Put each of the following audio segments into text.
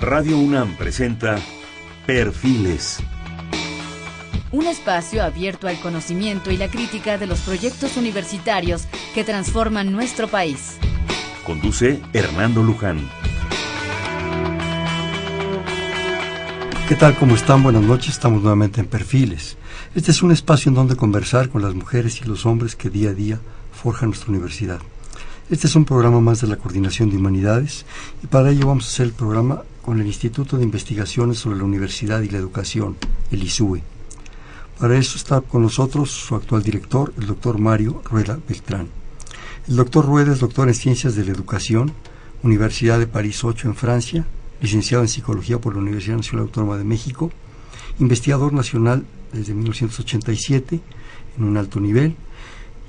Radio UNAM presenta Perfiles. Un espacio abierto al conocimiento y la crítica de los proyectos universitarios que transforman nuestro país. Conduce Hernando Luján. ¿Qué tal? ¿Cómo están? Buenas noches. Estamos nuevamente en Perfiles. Este es un espacio en donde conversar con las mujeres y los hombres que día a día forjan nuestra universidad. Este es un programa más de la Coordinación de Humanidades y para ello vamos a hacer el programa con el Instituto de Investigaciones sobre la Universidad y la Educación, el ISUE. Para eso está con nosotros su actual director, el doctor Mario Rueda Beltrán. El doctor Rueda es doctor en Ciencias de la Educación, Universidad de París 8 en Francia, licenciado en Psicología por la Universidad Nacional Autónoma de México, investigador nacional desde 1987 en un alto nivel,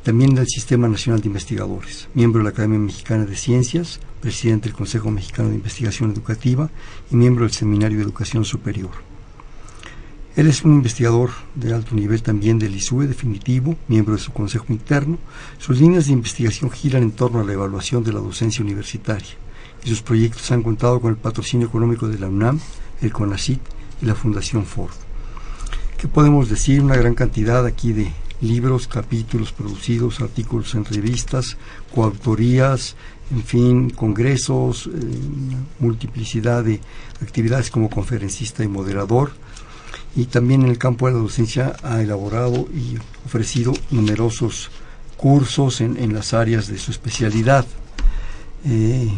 también del Sistema Nacional de Investigadores, miembro de la Academia Mexicana de Ciencias, presidente del Consejo Mexicano de Investigación Educativa y miembro del Seminario de Educación Superior. Él es un investigador de alto nivel también del ISUE definitivo, miembro de su consejo interno. Sus líneas de investigación giran en torno a la evaluación de la docencia universitaria y sus proyectos han contado con el patrocinio económico de la UNAM, el CONACIT y la Fundación Ford. ¿Qué podemos decir? Una gran cantidad aquí de libros, capítulos producidos, artículos en revistas, coautorías, en fin, congresos, eh, multiplicidad de actividades como conferencista y moderador. Y también en el campo de la docencia ha elaborado y ofrecido numerosos cursos en, las áreas de su especialidad. Eh,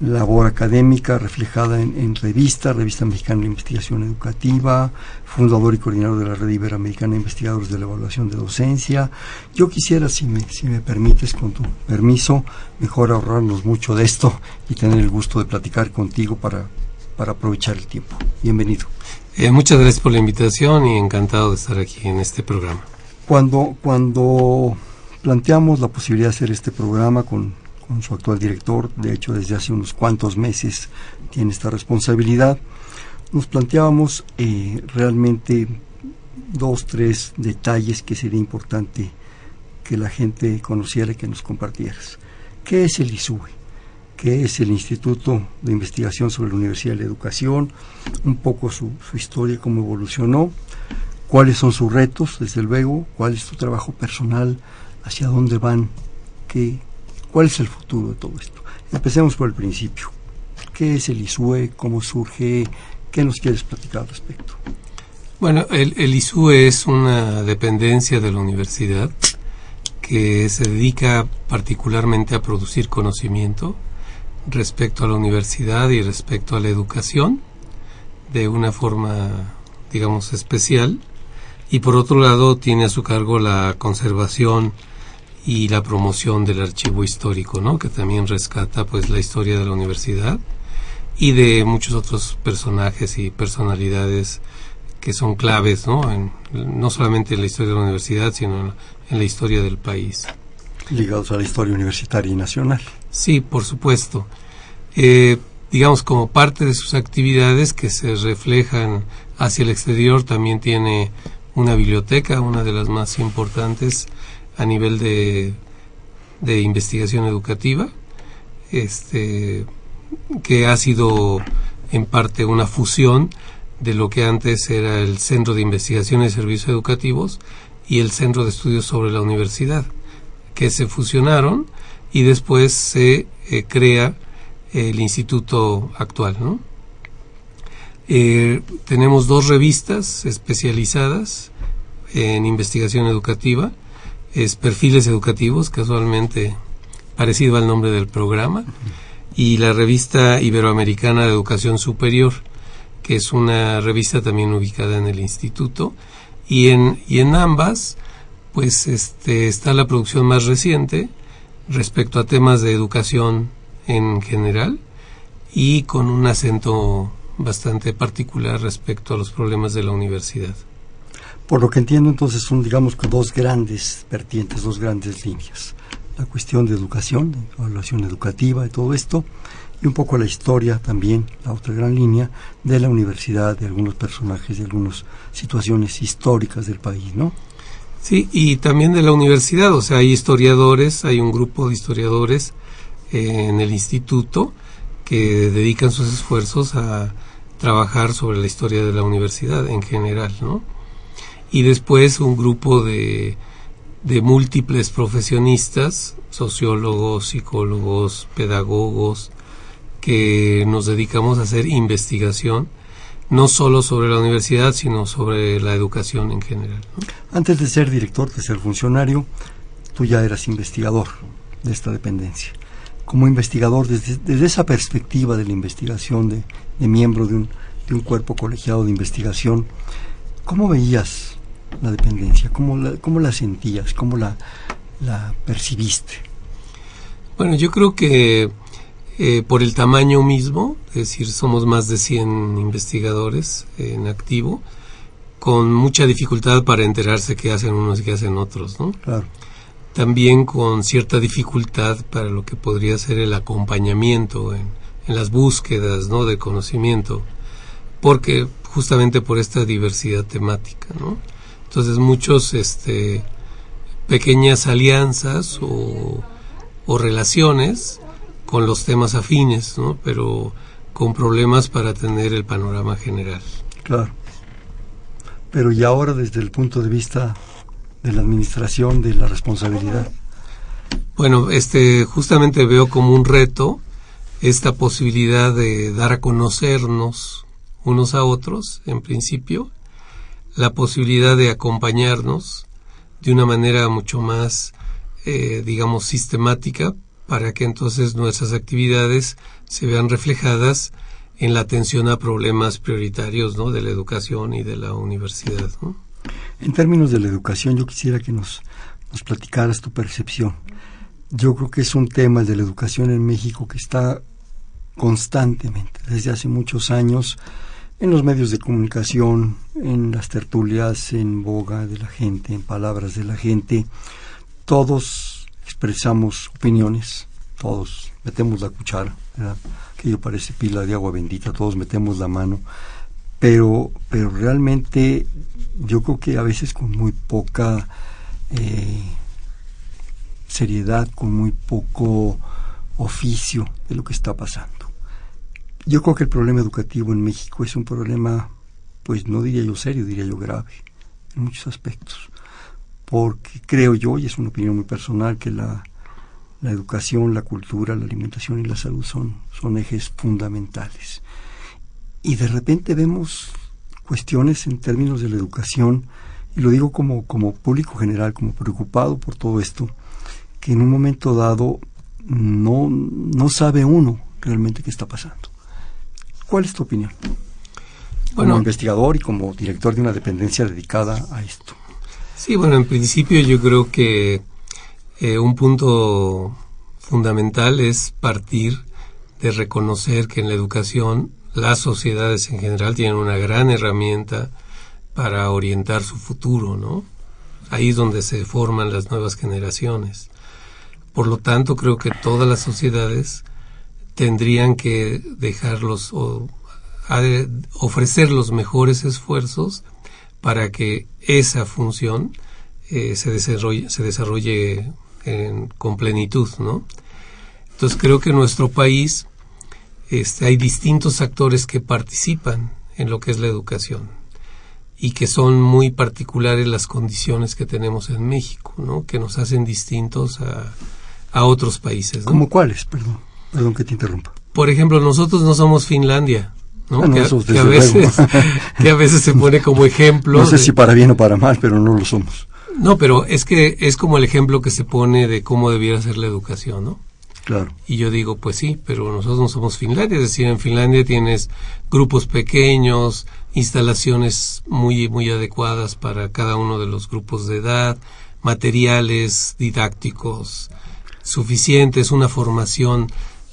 labor académica reflejada en, revista, Revista Mexicana de Investigación Educativa, fundador y coordinador de la Red Iberoamericana de Investigadores de la Evaluación de Docencia. Yo quisiera, si me, si me permites, con tu permiso, mejor ahorrarnos mucho de esto y tener el gusto de platicar contigo para, para aprovechar el tiempo. Bienvenido. Eh, muchas gracias por la invitación y encantado de estar aquí en este programa. Cuando, cuando planteamos la posibilidad de hacer este programa con con su actual director, de hecho desde hace unos cuantos meses tiene esta responsabilidad, nos planteábamos eh, realmente dos, tres detalles que sería importante que la gente conociera y que nos compartieras. ¿Qué es el ISUE? ¿Qué es el Instituto de Investigación sobre la Universidad de la Educación? Un poco su, su historia, cómo evolucionó, cuáles son sus retos, desde luego, cuál es su trabajo personal, hacia dónde van, qué, ¿Cuál es el futuro de todo esto? Empecemos por el principio. ¿Qué es el ISUE? ¿Cómo surge? ¿Qué nos quieres platicar al respecto? Bueno, el, ISUE es una dependencia de la universidad que se dedica particularmente a producir conocimiento respecto a la universidad y respecto a la educación de una forma, digamos, especial. Y por otro lado, tiene a su cargo la conservación y la promoción del archivo histórico, ¿no? que también rescata pues la historia de la universidad y de muchos otros personajes y personalidades que son claves, ¿no? En, no solamente en la historia de la universidad, sino en, la historia del país. Ligados a la historia universitaria y nacional. Sí, por supuesto. Eh, digamos, como parte de sus actividades que se reflejan hacia el exterior, también tiene una biblioteca, una de las más importantes, a nivel de, de investigación educativa, este, que ha sido en parte una fusión de lo que antes era el Centro de Investigación y Servicios Educativos y el Centro de Estudios sobre la Universidad, que se fusionaron y después se eh, crea el instituto actual. ¿no? Eh, tenemos dos revistas especializadas en investigación educativa, es Perfiles Educativos, casualmente parecido al nombre del programa, y la revista Iberoamericana de Educación Superior, que es una revista también ubicada en el instituto, y en, y en ambas, pues este, está la producción más reciente respecto a temas de educación en general y con un acento bastante particular respecto a los problemas de la universidad. Por lo que entiendo, entonces son, digamos, dos grandes vertientes, dos grandes líneas. La cuestión de educación, de evaluación educativa y todo esto, y un poco la historia también, la otra gran línea, de la universidad, de algunos personajes, de algunas situaciones históricas del país, ¿no? Sí, y también de la universidad, o sea, hay historiadores, hay un grupo de historiadores eh, en el instituto que dedican sus esfuerzos a trabajar sobre la historia de la universidad en general, ¿no? Y después un grupo de, de múltiples profesionistas, sociólogos, psicólogos, pedagogos, que nos dedicamos a hacer investigación, no solo sobre la universidad, sino sobre la educación en general. Antes de ser director, de ser funcionario, tú ya eras investigador de esta dependencia. Como investigador, desde, esa perspectiva de la investigación, de, miembro de un, de un, cuerpo colegiado de investigación, ¿cómo veías la dependencia? ¿Cómo la, cómo la sentías? ¿Cómo la, la percibiste? Bueno, yo creo que eh, por el tamaño mismo, es decir, somos más de 100 investigadores en activo, con mucha dificultad para enterarse qué hacen unos y qué hacen otros, ¿no? Claro. También con cierta dificultad para lo que podría ser el acompañamiento en, en las búsquedas, ¿no? De conocimiento, porque justamente por esta diversidad temática, ¿no? Entonces muchos, este, pequeñas alianzas o, o relaciones con los temas afines, ¿no? Pero con problemas para tener el panorama general. Claro. Pero y ahora desde el punto de vista de la administración, de la responsabilidad. Bueno, este justamente veo como un reto esta posibilidad de dar a conocernos unos a otros, en principio, la posibilidad de acompañarnos de una manera mucho más, eh, digamos, sistemática para que entonces nuestras actividades se vean reflejadas en la atención a problemas prioritarios ¿no? de la educación y de la universidad. En términos de la educación, yo quisiera que nos, nos platicaras tu percepción. Yo creo que es un tema de la educación en México que está constantemente, desde hace muchos años, en los medios de comunicación, en las tertulias, en boga de la gente, en palabras de la gente. Todos expresamos opiniones, todos metemos la cuchara, ¿verdad? aquello parece pila de agua bendita, todos metemos la mano, pero, pero realmente yo creo que a veces con muy poca eh, seriedad, con muy poco oficio de lo que está pasando. Yo creo que el problema educativo en México es un problema, pues no diría yo serio, diría yo grave, en muchos aspectos porque creo yo, y es una opinión muy personal, que la, educación, la cultura, la alimentación y la salud son, son ejes fundamentales. Y de repente vemos cuestiones en términos de la educación, y lo digo como, como público general, como preocupado por todo esto, que en un momento dado no, no sabe uno realmente qué está pasando. ¿Cuál es tu opinión? Como investigador y como director de una dependencia dedicada a esto. Sí, bueno, en principio yo creo que eh, un punto fundamental es partir de reconocer que en la educación las sociedades en general tienen una gran herramienta para orientar su futuro, ¿no? Ahí es donde se forman las nuevas generaciones. Por lo tanto, creo que todas las sociedades tendrían que dejarlos o ofrecer los mejores esfuerzos para que esa función eh, se desarrolle, se desarrolle con plenitud, ¿no? Entonces creo que en nuestro país este, hay distintos actores que participan en lo que es la educación y que son muy particulares las condiciones que tenemos en México, ¿no? Que nos hacen distintos a, a otros países. ¿Cómo cuáles? Perdón, perdón que te interrumpa. Por ejemplo, nosotros no somos Finlandia. ¿no? que, a, veces, que a veces se pone como ejemplo. No sé si para bien o para mal, pero no lo somos. No, pero es que es como el ejemplo que se pone de cómo debiera ser la educación, ¿no? Claro. Y yo digo, pues sí, pero nosotros no somos Finlandia, es decir, en Finlandia tienes grupos pequeños, instalaciones muy muy adecuadas para cada uno de los grupos de edad, materiales didácticos suficientes, una formación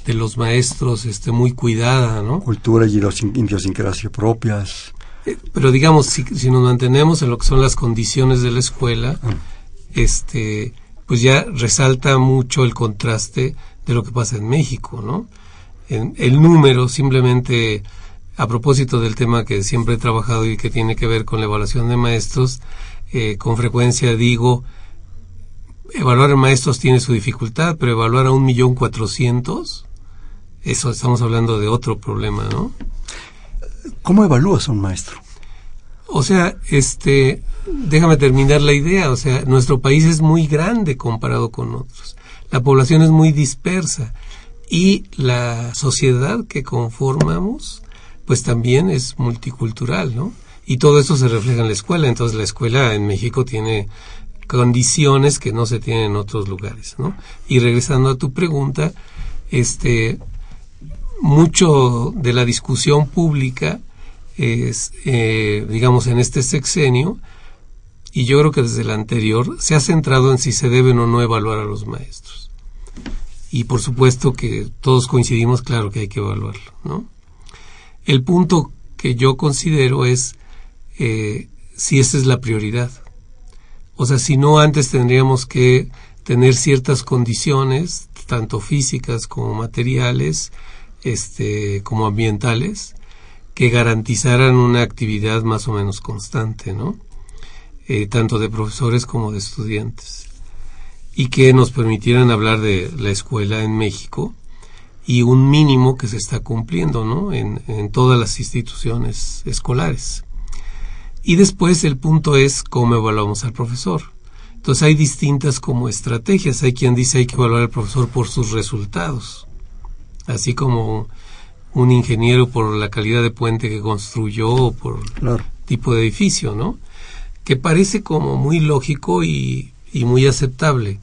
de los maestros este, muy cuidada, ¿no? Cultura y idiosincrasia propias. Eh, pero digamos, si, si, nos mantenemos en lo que son las condiciones de la escuela, ah. este, pues ya resalta mucho el contraste de lo que pasa en México, ¿no? En, el número, simplemente a propósito del tema que siempre he trabajado y que tiene que ver con la evaluación de maestros, eh, con frecuencia digo, evaluar a maestros tiene su dificultad, pero evaluar a un millón cuatrocientos eso estamos hablando de otro problema, ¿no? ¿Cómo evalúas a un maestro? O sea, este, déjame terminar la idea, o sea, nuestro país es muy grande comparado con otros. La población es muy dispersa y la sociedad que conformamos pues también es multicultural, ¿no? Y todo eso se refleja en la escuela, entonces la escuela en México tiene condiciones que no se tienen en otros lugares, ¿no? Y regresando a tu pregunta, este mucho de la discusión pública es, eh, digamos, en este sexenio, y yo creo que desde el anterior, se ha centrado en si se deben o no evaluar a los maestros. Y por supuesto que todos coincidimos, claro que hay que evaluarlo, ¿no? El punto que yo considero es eh, si esa es la prioridad. O sea, si no antes tendríamos que tener ciertas condiciones, tanto físicas como materiales, este, como ambientales, que garantizaran una actividad más o menos constante. Eh, tanto de profesores como de estudiantes. Y que nos permitieran hablar de la escuela en México y un mínimo que se está cumpliendo ¿no? en, en todas las instituciones escolares. Y después el punto es cómo evaluamos al profesor. Entonces hay distintas como estrategias. Hay quien dice hay que evaluar al profesor por sus resultados, así como un ingeniero por la calidad de puente que construyó o por tipo de edificio, ¿no? Que parece como muy lógico y, y muy aceptable.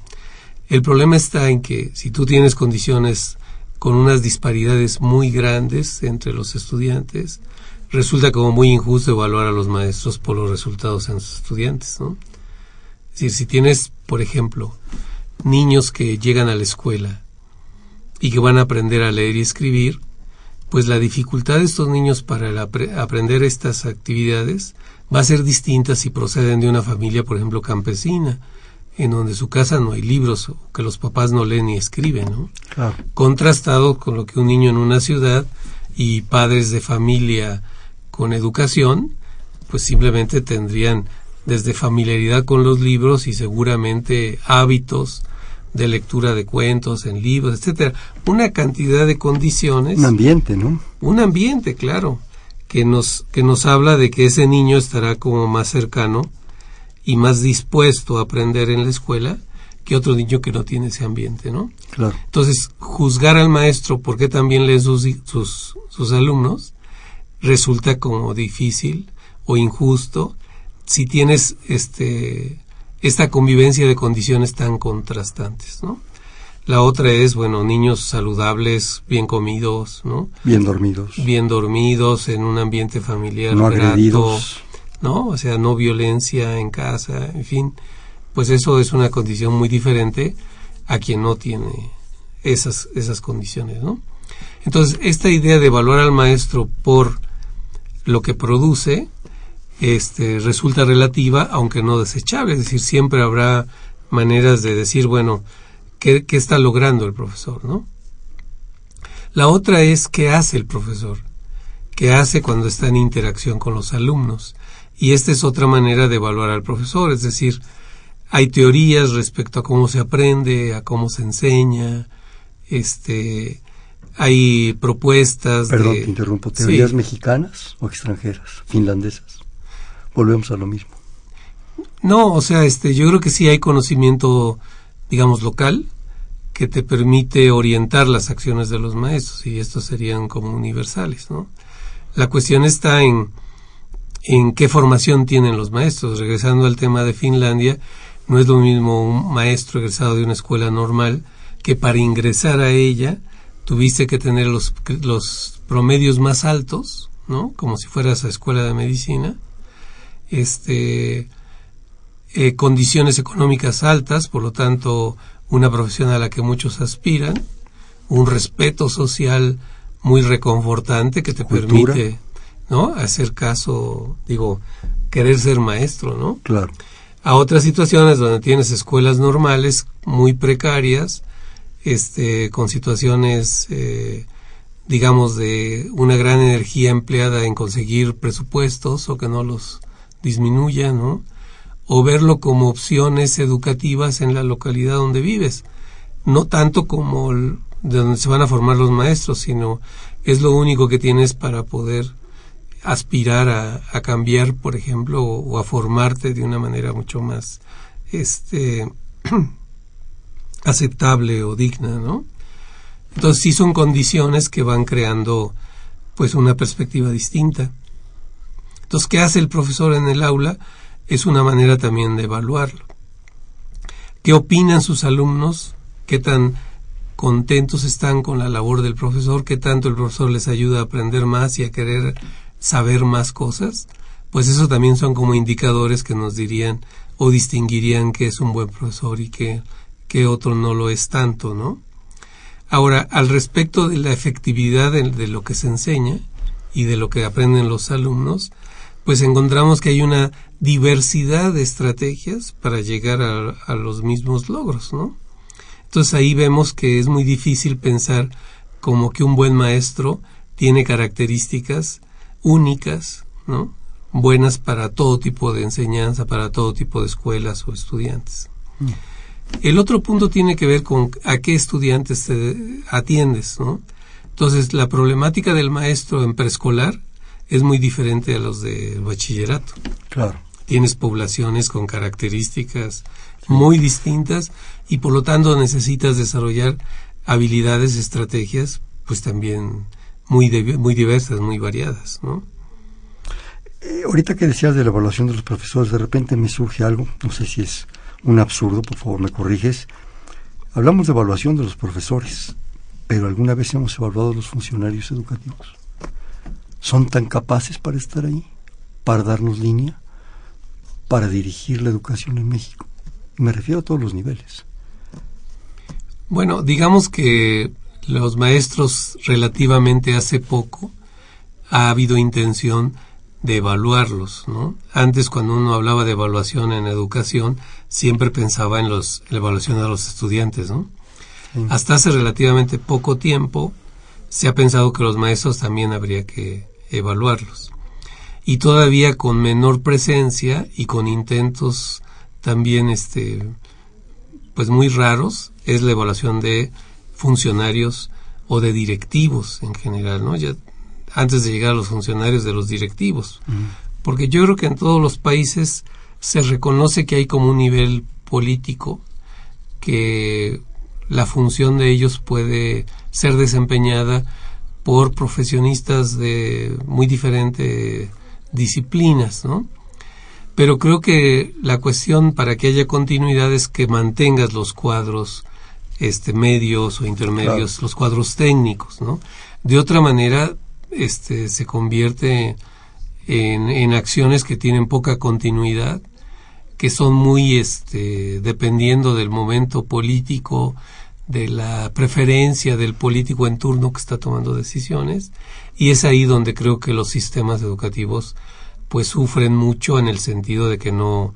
El problema está en que si tú tienes condiciones con unas disparidades muy grandes entre los estudiantes, resulta como muy injusto evaluar a los maestros por los resultados en sus estudiantes, ¿no? Es decir, si tienes, por ejemplo, niños que llegan a la escuela y que van a aprender a leer y escribir, pues la dificultad de estos niños para aprender estas actividades va a ser distinta si proceden de una familia, por ejemplo, campesina, en donde su casa no hay libros, o que los papás no leen ni escriben, ¿no? Contrastado con lo que un niño en una ciudad y padres de familia con educación, pues simplemente tendrían desde familiaridad con los libros y seguramente hábitos de lectura de cuentos en libros, etcétera, una cantidad de condiciones. Un ambiente, ¿no? Un ambiente, claro, que nos que nos habla de que ese niño estará como más cercano y más dispuesto a aprender en la escuela que otro niño que no tiene ese ambiente, ¿no? Claro. Entonces, juzgar al maestro porque también leen sus, sus, sus alumnos resulta como difícil o injusto si tienes este esta convivencia de condiciones tan contrastantes, ¿no? La otra es, bueno, niños saludables, bien comidos, ¿no? Bien dormidos. Bien dormidos, en un ambiente familiar no agredidos. ¿no? O sea, no violencia en casa, en fin, pues eso es una condición muy diferente a quien no tiene esas, esas condiciones, ¿no? Entonces, esta idea de evaluar al maestro por lo que produce, este, resulta relativa, aunque no desechable, es decir, siempre habrá maneras de decir, bueno, ¿qué, qué está logrando el profesor, no? La otra es qué hace el profesor, qué hace cuando está en interacción con los alumnos. Y esta es otra manera de evaluar al profesor, es decir, hay teorías respecto a cómo se aprende, a cómo se enseña, este, hay propuestas. Perdón, te interrumpo. ¿Teorías mexicanas o extranjeras, finlandesas? Volvemos a lo mismo. No, o sea, este, yo creo que sí hay conocimiento, digamos, local que te permite orientar las acciones de los maestros y estos serían como universales, ¿no? La cuestión está en en qué formación tienen los maestros. Regresando al tema de Finlandia, no es lo mismo un maestro egresado de una escuela normal que para ingresar a ella tuviste que tener los, los promedios más altos, ¿no? Como si fueras a escuela de medicina. Este, eh, condiciones económicas altas, por lo tanto, una profesión a la que muchos aspiran, un respeto social muy reconfortante que te permite ¿no? Hacer caso, digo, querer ser maestro, ¿no? Claro. A otras situaciones donde tienes escuelas normales muy precarias, este, con situaciones, eh, digamos, de una gran energía empleada en conseguir presupuestos o que no los disminuya, ¿no? O verlo como opciones educativas en la localidad donde vives, no tanto como de donde se van a formar los maestros, sino es lo único que tienes para poder aspirar a, cambiar, por ejemplo, o, a formarte de una manera mucho más este aceptable o digna, ¿no? Entonces sí son condiciones que van creando pues una perspectiva distinta. Entonces, ¿qué hace el profesor en el aula? Es una manera también de evaluarlo. ¿Qué opinan sus alumnos? ¿Qué tan contentos están con la labor del profesor? ¿Qué tanto el profesor les ayuda a aprender más y a querer saber más cosas? Pues eso también son como indicadores que nos dirían o distinguirían que es un buen profesor y que, que otro no lo es tanto, ¿no? Ahora, al respecto de la efectividad de, lo que se enseña y de lo que aprenden los alumnos, pues encontramos que hay una diversidad de estrategias para llegar a, los mismos logros, ¿no? Entonces ahí vemos que es muy difícil pensar como que un buen maestro tiene características únicas, ¿no? Buenas para todo tipo de enseñanza, para todo tipo de escuelas o estudiantes. Mm. El otro punto tiene que ver con a qué estudiantes te atiendes, ¿no? Entonces, la problemática del maestro en preescolar es muy diferente a los de bachillerato. Claro. Tienes poblaciones con características muy distintas y por lo tanto necesitas desarrollar habilidades, estrategias, pues también muy, muy diversas, muy variadas, ¿no? Eh, ahorita que decías de la evaluación de los profesores, de repente me surge algo, no sé si es un absurdo, por favor me corriges. Hablamos de evaluación de los profesores, pero ¿alguna vez hemos evaluado a los funcionarios educativos? ¿Son tan capaces para estar ahí? ¿Para darnos línea? ¿Para dirigir la educación en México? Me refiero a todos los niveles. Bueno, digamos que los maestros relativamente hace poco ha habido intención de evaluarlos, ¿no? Antes cuando uno hablaba de evaluación en educación, siempre pensaba en los, la evaluación de los estudiantes, ¿no? Hasta hace relativamente poco tiempo se ha pensado que los maestros también habría que evaluarlos. Y todavía con menor presencia y con intentos también este pues muy raros es la evaluación de funcionarios o de directivos en general, ¿no? Ya antes de llegar a los funcionarios de los directivos. Porque yo creo que en todos los países se reconoce que hay como un nivel político que la función de ellos puede ser desempeñada por profesionistas de muy diferentes disciplinas, ¿no? Pero creo que la cuestión para que haya continuidad es que mantengas los cuadros este medios o intermedios, los cuadros técnicos, ¿no? De otra manera, este se convierte en, en acciones que tienen poca continuidad que son muy este dependiendo del momento político de la preferencia del político en turno que está tomando decisiones y es ahí donde creo que los sistemas educativos pues sufren mucho en el sentido de que no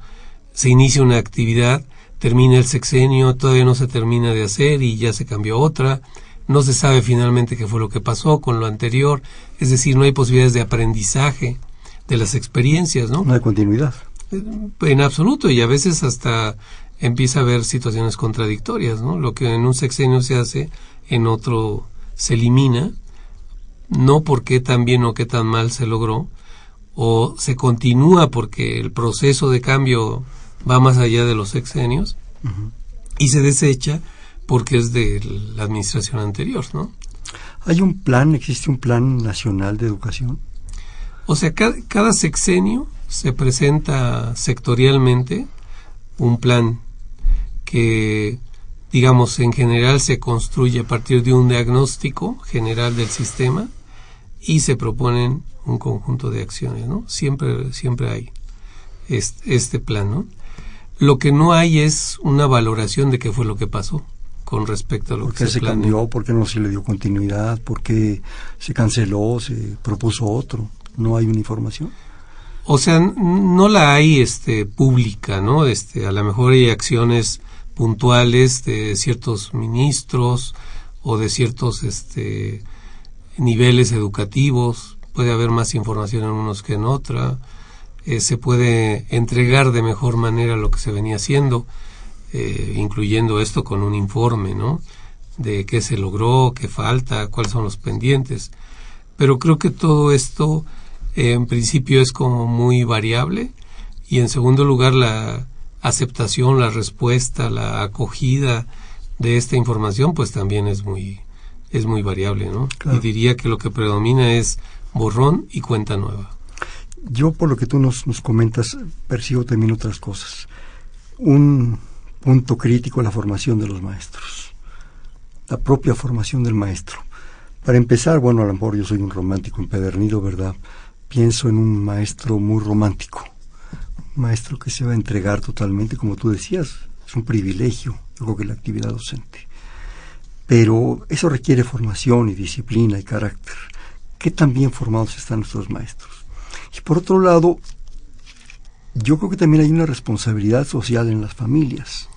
se inicia una actividad, termina el sexenio, todavía no se termina de hacer y ya se cambió otra, no se sabe finalmente qué fue lo que pasó con lo anterior, es decir, no hay posibilidades de aprendizaje de las experiencias, ¿no? No hay continuidad en absoluto y a veces hasta empieza a haber situaciones contradictorias, ¿no? Lo que en un sexenio se hace, en otro se elimina, no porque tan bien o qué tan mal se logró, o se continúa porque el proceso de cambio va más allá de los sexenios, y se desecha porque es de la administración anterior, ¿no? ¿Hay un plan, existe un plan nacional de educación? O sea, cada sexenio se presenta sectorialmente un plan que, digamos, en general se construye a partir de un diagnóstico general del sistema y se proponen un conjunto de acciones, ¿no? Siempre, siempre hay este, este plan, ¿no? Lo que no hay es una valoración de qué fue lo que pasó con respecto a lo que se, se cambió, por qué no se le dio continuidad, por qué se canceló, se propuso otro. No hay una información. O sea, no la hay este pública, ¿no? Este, a lo mejor hay acciones puntuales de ciertos ministros o de ciertos este niveles educativos, puede haber más información en unos que en otra, eh, se puede entregar de mejor manera lo que se venía haciendo, eh, incluyendo esto con un informe, ¿no? de qué se logró, qué falta, cuáles son los pendientes. Pero creo que todo esto en principio es como muy variable y en segundo lugar la aceptación, la respuesta, la acogida de esta información pues también es muy es muy variable, ¿no? Y diría que lo que predomina es borrón y cuenta nueva. Yo por lo que tú nos, nos comentas percibo también otras cosas. Un punto crítico la formación de los maestros, la propia formación del maestro. Para empezar, bueno, a lo mejor yo soy un romántico empedernido, ¿verdad? Pienso en un maestro muy romántico, maestro que se va a entregar totalmente, como tú decías, es un privilegio, yo creo que la actividad docente. Pero eso requiere formación y disciplina y carácter. ¿Qué tan bien formados están nuestros maestros? Y por otro lado, yo creo que también hay una responsabilidad social en las familias.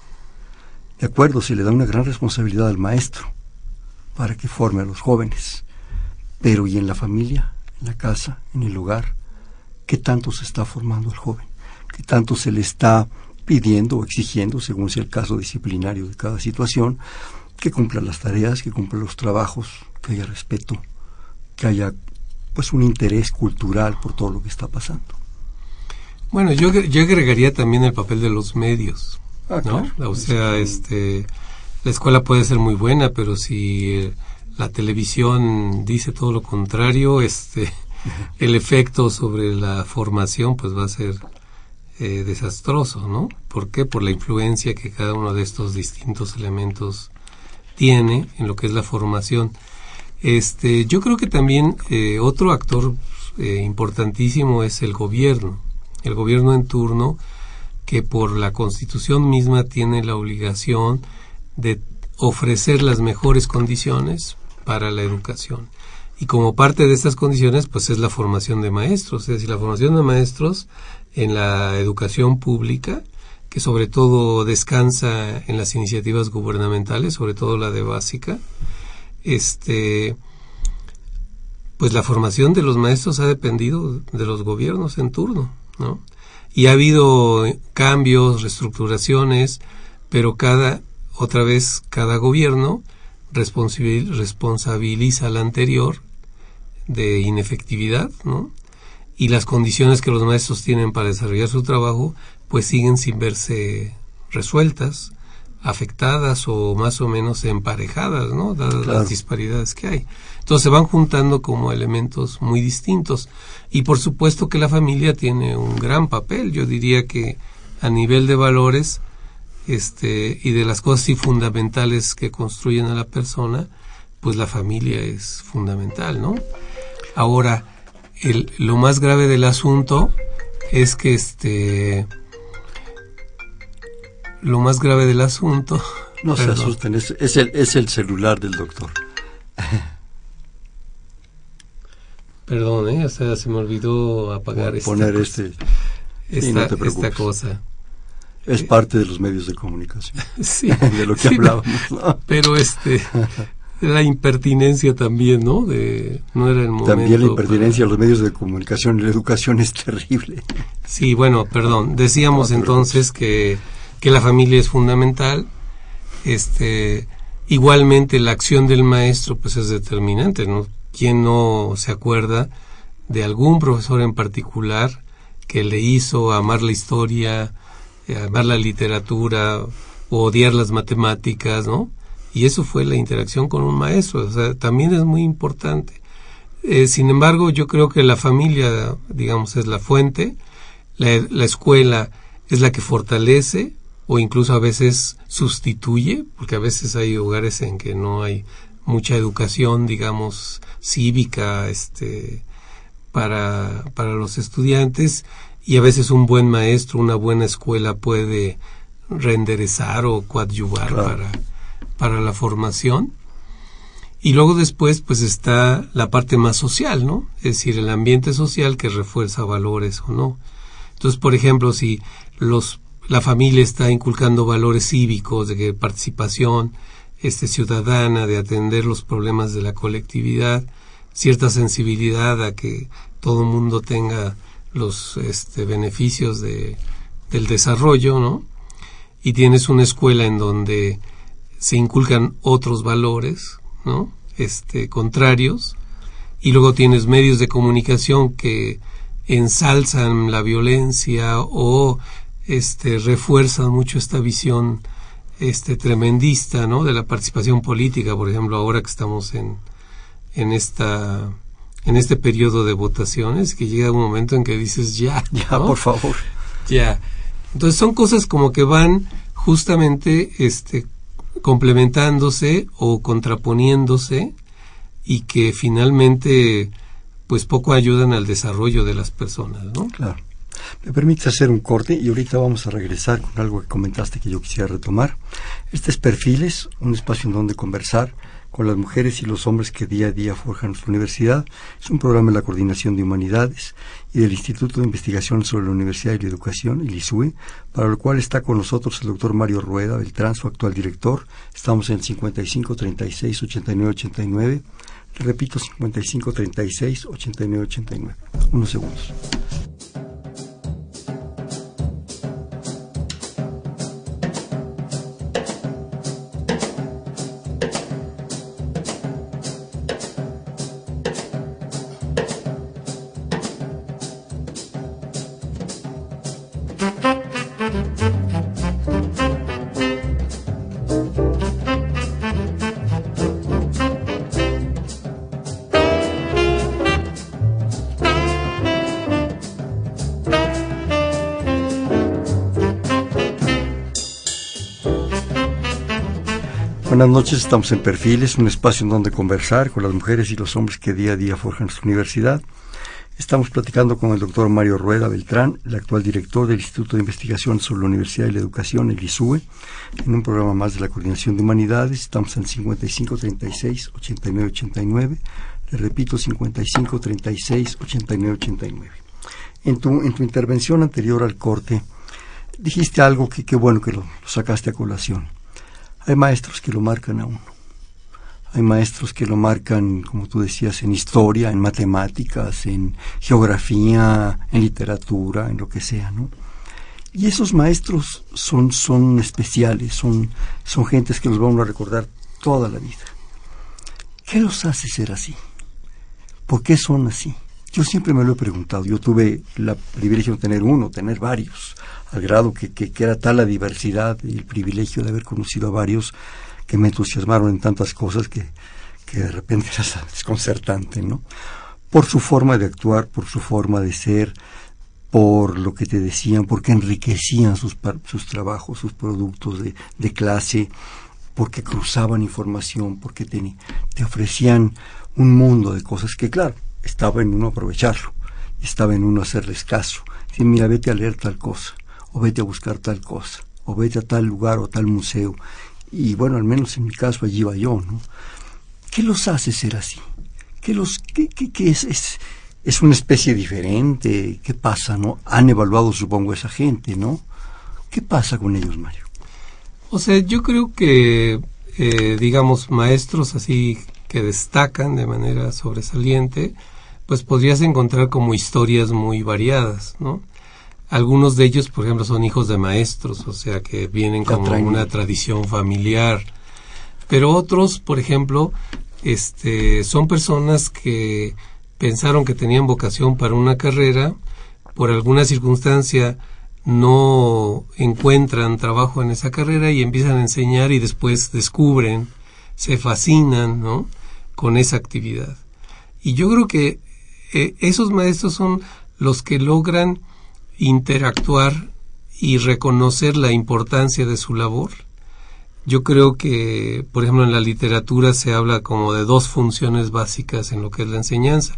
De acuerdo, se le da una gran responsabilidad al maestro para que forme a los jóvenes. Pero ¿y en la familia, en la casa, en el hogar? ¿Qué tanto se está formando el joven? ¿Qué tanto se le está pidiendo o exigiendo, según sea el caso disciplinario de cada situación, que cumpla las tareas, que cumpla los trabajos, que haya respeto, que haya pues un interés cultural por todo lo que está pasando? Bueno, yo, yo agregaría también el papel de los medios, ah, ¿no? O sea, este, la escuela puede ser muy buena, pero si eh, la televisión dice todo lo contrario, este, el efecto sobre la formación, pues va a ser eh, desastroso, ¿no? ¿Por qué? Por la influencia que cada uno de estos distintos elementos tiene en lo que es la formación. Este, yo creo que también eh, otro actor importantísimo es el gobierno el gobierno en turno, que por la constitución misma tiene la obligación de ofrecer las mejores condiciones para la educación. Y como parte de estas condiciones, pues es la formación de maestros, es decir, la formación de maestros en la educación pública, que sobre todo descansa en las iniciativas gubernamentales, sobre todo la de básica, este, pues la formación de los maestros ha dependido de los gobiernos en turno. Y ha habido cambios, reestructuraciones, pero cada, otra vez, cada gobierno responsabiliza al anterior de inefectividad, ¿no? Y las condiciones que los maestros tienen para desarrollar su trabajo, pues siguen sin verse resueltas, afectadas o más o menos emparejadas, ¿no? Dadas las disparidades que hay. Entonces se van juntando como elementos muy distintos. Y por supuesto que la familia tiene un gran papel. Yo diría que a nivel de valores este, y de las cosas y fundamentales que construyen a la persona, pues la familia es fundamental, ¿no? Ahora, el, lo más grave del asunto es que este lo más grave del asunto no se asusten es, es, el, es el celular del doctor Perdón, ¿eh? o sea, se me olvidó apagar poner este esta, cosa. Es parte de los medios de comunicación. sí, de lo que hablábamos. Pero este la impertinencia también, ¿no? De no era el momento. También la impertinencia de los medios de comunicación y la educación es terrible. Sí, bueno, perdón. Decíamos entonces que que la familia es fundamental. Este igualmente la acción del maestro pues es determinante, ¿no? ¿Quién no se acuerda de algún profesor en particular que le hizo amar la historia, eh, amar la literatura o odiar las matemáticas, ¿no? Y eso fue la interacción con un maestro, o sea, también es muy importante. Eh, sin embargo, yo creo que la familia, digamos, es la fuente, la, la escuela es la que fortalece o incluso a veces sustituye, porque a veces hay hogares en que no hay mucha educación, digamos, cívica, este, para, para los estudiantes y a veces un buen maestro, una buena escuela puede renderezar o coadyuvar para, para la formación. Y luego después pues está la parte más social, ¿no? Es decir, el ambiente social que refuerza valores o no. Entonces, por ejemplo, si los la familia está inculcando valores cívicos de participación, este, ciudadana, de atender los problemas de la colectividad, cierta sensibilidad a que todo el mundo tenga los este, beneficios de, del desarrollo, ¿no? Y tienes una escuela en donde se inculcan otros valores, ¿no? Este, contrarios, y luego tienes medios de comunicación que ensalzan la violencia o este, refuerzan mucho esta visión este, tremendista, ¿no? De la participación política, por ejemplo, ahora que estamos en, en esta en este periodo de votaciones que llega un momento en que dices ya ya por favor ya entonces son cosas como que van justamente este complementándose o contraponiéndose y que finalmente pues poco ayudan al desarrollo de las personas, ¿no? Claro. Me permite hacer un corte y ahorita vamos a regresar con algo que comentaste que yo quisiera retomar. Este es Perfiles, un espacio en donde conversar con las mujeres y los hombres que día a día forjan nuestra universidad. Es un programa de la Coordinación de Humanidades y del Instituto de Investigación sobre la Universidad y la Educación, el ISUE, para lo cual está con nosotros el doctor Mario Rueda Beltrán, su actual director. Estamos en 55 36 89 89. Le repito, 55 36 89 89. Unos segundos. Buenas noches, estamos en Perfiles, un espacio en donde conversar con las mujeres y los hombres que día a día forjan nuestra universidad. Estamos platicando con el doctor Mario Rueda Beltrán, el actual director del Instituto de Investigación sobre la Universidad y la Educación, el ISUE, en un programa más de la Coordinación de Humanidades. Estamos en 5536 8989. Le repito, 5536 8989. En tu, en tu intervención anterior al corte, dijiste algo que qué bueno que lo sacaste a colación hay maestros que lo marcan a uno. Hay maestros que lo marcan, como tú decías, en historia, en matemáticas, en geografía, en literatura, en lo que sea, ¿no? Y esos maestros son, son especiales, son, son gentes que los vamos a recordar toda la vida. ¿Qué los hace ser así? ¿Por qué son así? Yo siempre me lo he preguntado. Yo tuve el privilegio de tener uno, tener varios al grado que, que, era tal la diversidad y el privilegio de haber conocido a varios que me entusiasmaron en tantas cosas que, que de repente era desconcertante, ¿no? Por su forma de actuar, por su forma de ser, por lo que te decían, porque enriquecían sus, sus trabajos, sus productos de, de clase, porque cruzaban información, porque te, te ofrecían un mundo de cosas que, claro, estaba en uno aprovecharlo, estaba en uno hacerles caso. Decir, mira, vete a leer tal cosa o vete a buscar tal cosa, o vete a tal lugar o tal museo. Y bueno, al menos en mi caso allí iba yo, ¿no? ¿Qué los hace ser así? ¿Qué, los, qué, qué, es, es, es, una especie diferente? ¿Qué pasa, no? Han evaluado, supongo, esa gente, ¿no? ¿Qué pasa con ellos, Mario? O sea, yo creo que, eh, digamos, maestros así que destacan de manera sobresaliente, pues podrías encontrar como historias muy variadas, ¿no? Algunos de ellos, por ejemplo, son hijos de maestros, o sea que vienen como una tradición familiar. Pero otros, por ejemplo, este, son personas que pensaron que tenían vocación para una carrera, por alguna circunstancia no encuentran trabajo en esa carrera y empiezan a enseñar y después descubren, se fascinan, ¿no? Con esa actividad. Y yo creo que eh, esos maestros son los que logran interactuar y reconocer la importancia de su labor. Yo creo que, por ejemplo, en la literatura se habla como de dos funciones básicas en lo que es la enseñanza.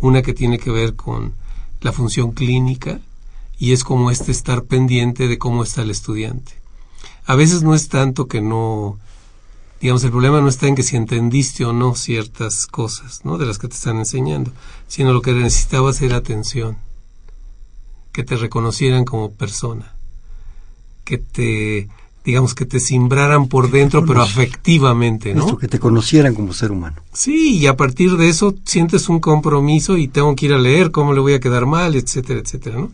Una que tiene que ver con la función clínica y es como este estar pendiente de cómo está el estudiante. A veces no es tanto que no, digamos, el problema no está en que si entendiste o no ciertas cosas, ¿no? De las que te están enseñando, sino lo que necesitabas era atención que te reconocieran como persona, que te, digamos, que te simbraran por dentro, pero afectivamente, ¿no? que te conocieran como ser humano. Sí, y a partir de eso sientes un compromiso y tengo que ir a leer cómo le voy a quedar mal, etcétera, etcétera, ¿no?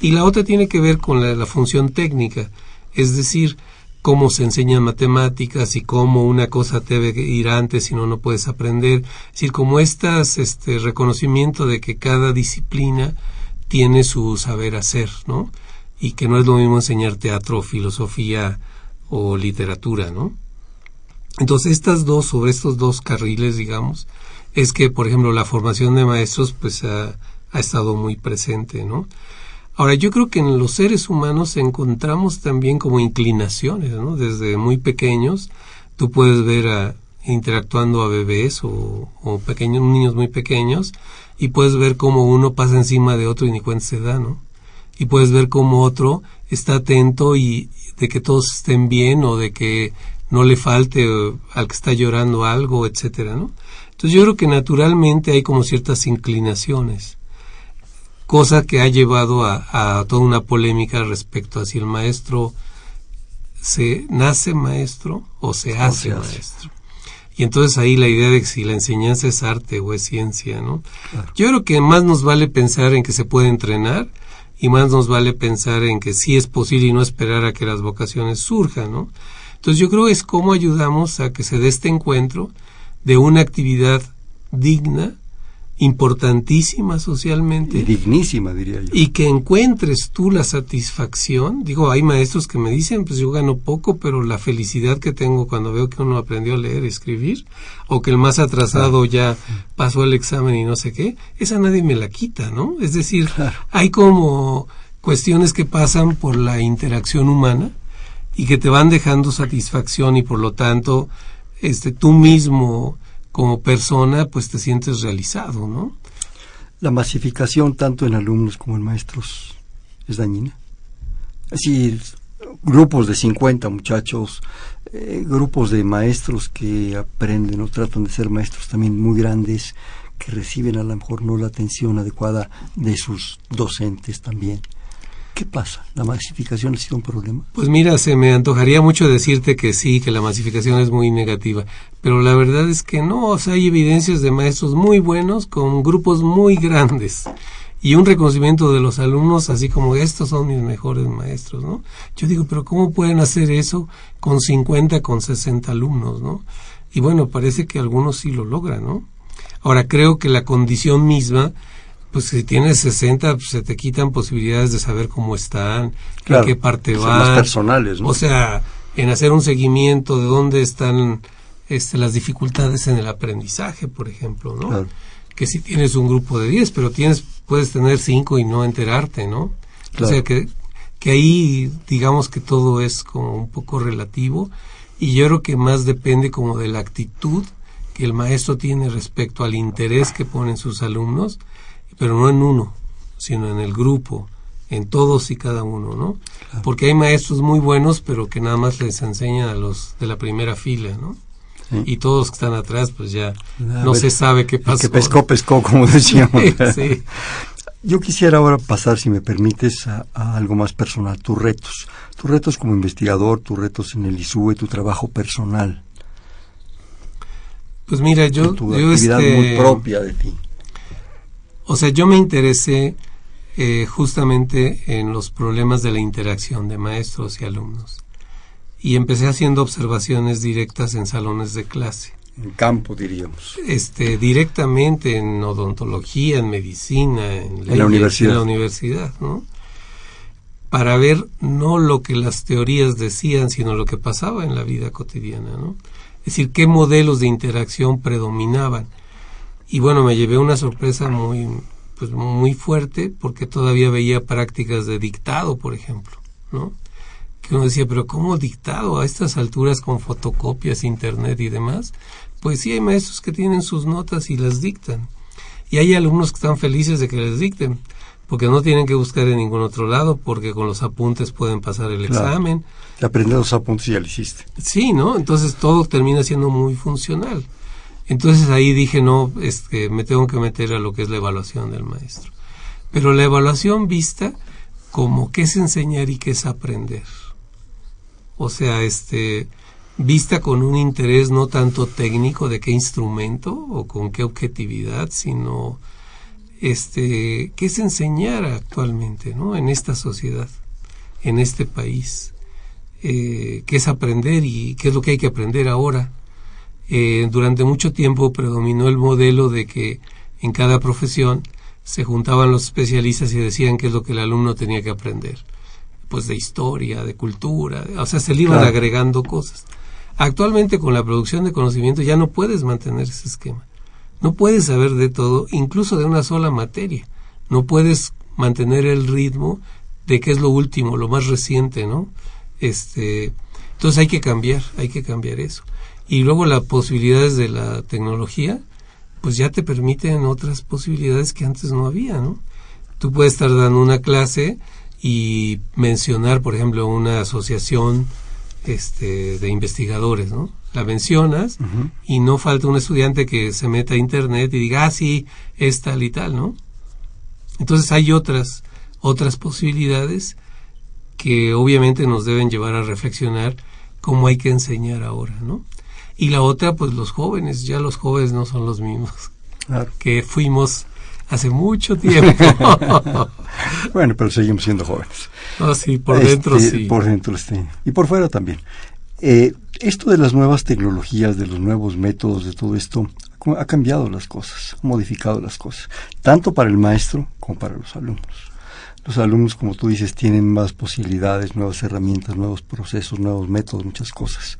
Y la otra tiene que ver con la, la función técnica, es decir, cómo se enseñan matemáticas y cómo una cosa debe ir antes si no no puedes aprender. Es decir, como estas este reconocimiento de que cada disciplina tiene su saber hacer, ¿no? Y que no es lo mismo enseñar teatro, filosofía o literatura, ¿no? Entonces, estas dos, sobre estos dos carriles, digamos, es que, por ejemplo, la formación de maestros, pues ha, ha estado muy presente, ¿no? Ahora, yo creo que en los seres humanos encontramos también como inclinaciones, ¿no? Desde muy pequeños, tú puedes ver a, interactuando a bebés o, pequeños, niños muy pequeños, y puedes ver cómo uno pasa encima de otro y ni cuenta se da, ¿no? Y puedes ver cómo otro está atento y de que todos estén bien o de que no le falte al que está llorando algo, etcétera, ¿no? Entonces yo creo que naturalmente hay como ciertas inclinaciones cosa que ha llevado a, toda una polémica respecto a si el maestro se nace maestro o se hace, maestro. Y entonces ahí la idea de que si la enseñanza es arte o es ciencia, ¿no? Yo creo que más nos vale pensar en que se puede entrenar y más nos vale pensar en que sí es posible y no esperar a que las vocaciones surjan, ¿no? Entonces yo creo que es cómo ayudamos a que se dé este encuentro de una actividad digna importantísima socialmente. Y dignísima, diría yo. Y que encuentres tú la satisfacción. Digo, hay maestros que me dicen, pues yo gano poco, pero la felicidad que tengo cuando veo que uno aprendió a leer y escribir, o que el más atrasado ya pasó el examen y no sé qué, esa nadie me la quita, ¿no? Es decir, hay como cuestiones que pasan por la interacción humana y que te van dejando satisfacción y por lo tanto, este, tú mismo como persona pues te sientes realizado, ¿no? La masificación tanto en alumnos como en maestros es dañina. Así, grupos de 50 muchachos, eh, grupos de maestros que aprenden o tratan de ser maestros también muy grandes, que reciben a lo mejor no la atención adecuada de sus docentes también. ¿Qué pasa? ¿La masificación ha sido un problema? Pues mira, se me antojaría mucho decirte que sí, que la masificación es muy negativa, pero la verdad es que no, o sea, hay evidencias de maestros muy buenos con grupos muy grandes y un reconocimiento de los alumnos así como estos son mis mejores maestros, ¿no? Yo digo, pero ¿cómo pueden hacer eso con 50, con 60 alumnos, ¿no? Y bueno, parece que algunos sí lo logran, ¿no? Ahora creo que la condición misma pues si tienes 60, pues, se te quitan posibilidades de saber cómo están, en qué parte van. Más personales, ¿no? O sea, en hacer un seguimiento de dónde están este, las dificultades en el aprendizaje, por ejemplo, ¿no? Que si tienes un grupo de 10, pero tienes, puedes tener 5 y no enterarte, ¿no? O sea, que, que ahí digamos que todo es como un poco relativo y yo creo que más depende como de la actitud que el maestro tiene respecto al interés que ponen sus alumnos pero no en uno, sino en el grupo, en todos y cada uno, ¿no? Porque hay maestros muy buenos, pero que nada más les enseñan a los de la primera fila, ¿no? Y todos que están atrás, pues ya no se sabe qué pasó. Que pescó, pescó, como decíamos. sí. Yo quisiera ahora pasar, si me permites, a, algo más personal, tus retos. Tus retos como investigador, tus retos en el ISUE, tu trabajo personal. Pues mira, yo... Tu actividad este, muy propia de ti. O sea, yo me interesé eh, justamente en los problemas de la interacción de maestros y alumnos. Y empecé haciendo observaciones directas en salones de clase. En campo, diríamos. Este, directamente en odontología, en medicina, en, la universidad. En la universidad, ¿no? Para ver no lo que las teorías decían, sino lo que pasaba en la vida cotidiana, ¿no? Es decir, qué modelos de interacción predominaban y bueno, me llevé una sorpresa muy, pues muy fuerte porque todavía veía prácticas de dictado, por ejemplo, ¿no? Que uno decía, pero ¿cómo dictado a estas alturas con fotocopias, internet y demás? Pues sí, hay maestros que tienen sus notas y las dictan. Y hay alumnos que están felices de que les dicten, porque no tienen que buscar en ningún otro lado, porque con los apuntes pueden pasar el examen. Aprender los apuntes y ya lo hiciste. Sí, ¿no? Entonces todo termina siendo muy funcional. Entonces ahí dije, no, este, me tengo que meter a lo que es la evaluación del maestro. Pero la evaluación vista como qué es enseñar y qué es aprender. O sea, este, vista con un interés no tanto técnico de qué instrumento o con qué objetividad, sino este, qué es enseñar actualmente, ¿no? En esta sociedad, en este país. eh, qué es aprender y qué es lo que hay que aprender ahora. Eh, durante mucho tiempo predominó el modelo de que en cada profesión se juntaban los especialistas y decían qué es lo que el alumno tenía que aprender. Pues de historia, de cultura, o sea, se le iban agregando cosas. Actualmente con la producción de conocimiento ya no puedes mantener ese esquema. No puedes saber de todo, incluso de una sola materia. No puedes mantener el ritmo de qué es lo último, lo más reciente, ¿no? Este, entonces hay que cambiar, hay que cambiar eso. Y luego las posibilidades de la tecnología, pues ya te permiten otras posibilidades que antes no había, ¿no? Tú puedes estar dando una clase y mencionar, por ejemplo, una asociación este, de investigadores, ¿no? La mencionas y no falta un estudiante que se meta a internet y diga, ah, sí, es tal y tal, ¿no? Entonces hay otras, otras posibilidades que obviamente nos deben llevar a reflexionar cómo hay que enseñar ahora, ¿no? Y la otra, pues los jóvenes, ya los jóvenes no son los mismos que fuimos hace mucho tiempo. bueno, pero seguimos siendo jóvenes. Ah, sí, por dentro este, sí. Por dentro sí. Y por fuera también. Eh, esto de las nuevas tecnologías, de los nuevos métodos, de todo esto, ha cambiado las cosas, ha modificado las cosas, tanto para el maestro como para los alumnos. Los alumnos, como tú dices, tienen más posibilidades, nuevas herramientas, nuevos procesos, nuevos métodos, muchas cosas.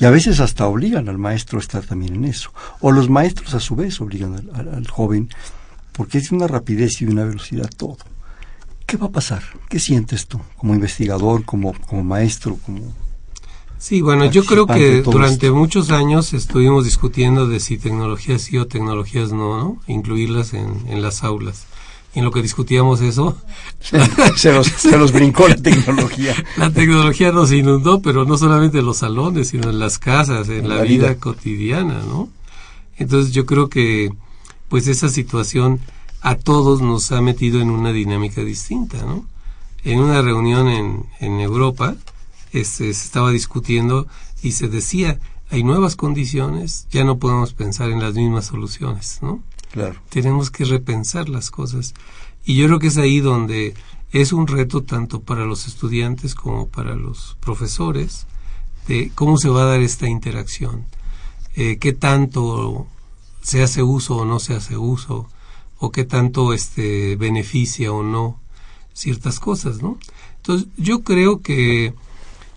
Y a veces hasta obligan al maestro a estar también en eso. O los maestros a su vez obligan al, joven, porque es de una rapidez y de una velocidad todo. ¿Qué va a pasar? ¿Qué sientes tú como investigador, como, como maestro, como Sí, bueno, yo creo que durante muchos años estuvimos discutiendo de si tecnologías sí o tecnologías no, ¿no? Incluirlas en, en las aulas. Y en lo que discutíamos eso... se, los, brincó la tecnología. la tecnología nos inundó, pero no solamente en los salones, sino en las casas, en, la, vida, vida cotidiana, ¿no? Entonces yo creo que pues esa situación a todos nos ha metido en una dinámica distinta, ¿no? En una reunión en, en Europa, este, se estaba discutiendo y se decía, hay nuevas condiciones, ya no podemos pensar en las mismas soluciones, ¿no? Tenemos que repensar las cosas. Y yo creo que es ahí donde es un reto tanto para los estudiantes como para los profesores de cómo se va a dar esta interacción, eh, qué tanto se hace uso o no se hace uso, o qué tanto este beneficia o no ciertas cosas, ¿no? Entonces, yo creo que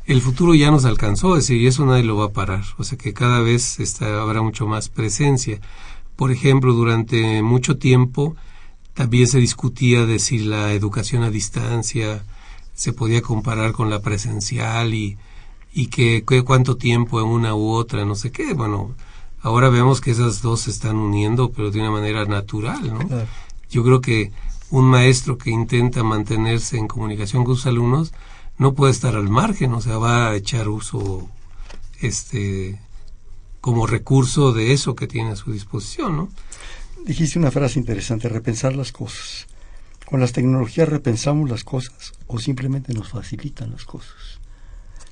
el futuro ya nos alcanzó, es decir, y eso nadie lo va a parar. O sea que cada vez está, habrá mucho más presencia. Por ejemplo, durante mucho tiempo también se discutía de si la educación a distancia se podía comparar con la presencial y, y que, cuánto tiempo en una u otra, no sé qué. Bueno, ahora vemos que esas dos se están uniendo, pero de una manera natural, ¿no? Yo creo que un maestro que intenta mantenerse en comunicación con sus alumnos no puede estar al margen, o sea, va a echar uso este como recurso de eso que tiene a su disposición, ¿no? Dijiste una frase interesante, repensar las cosas. Con las tecnologías repensamos las cosas o simplemente nos facilitan las cosas.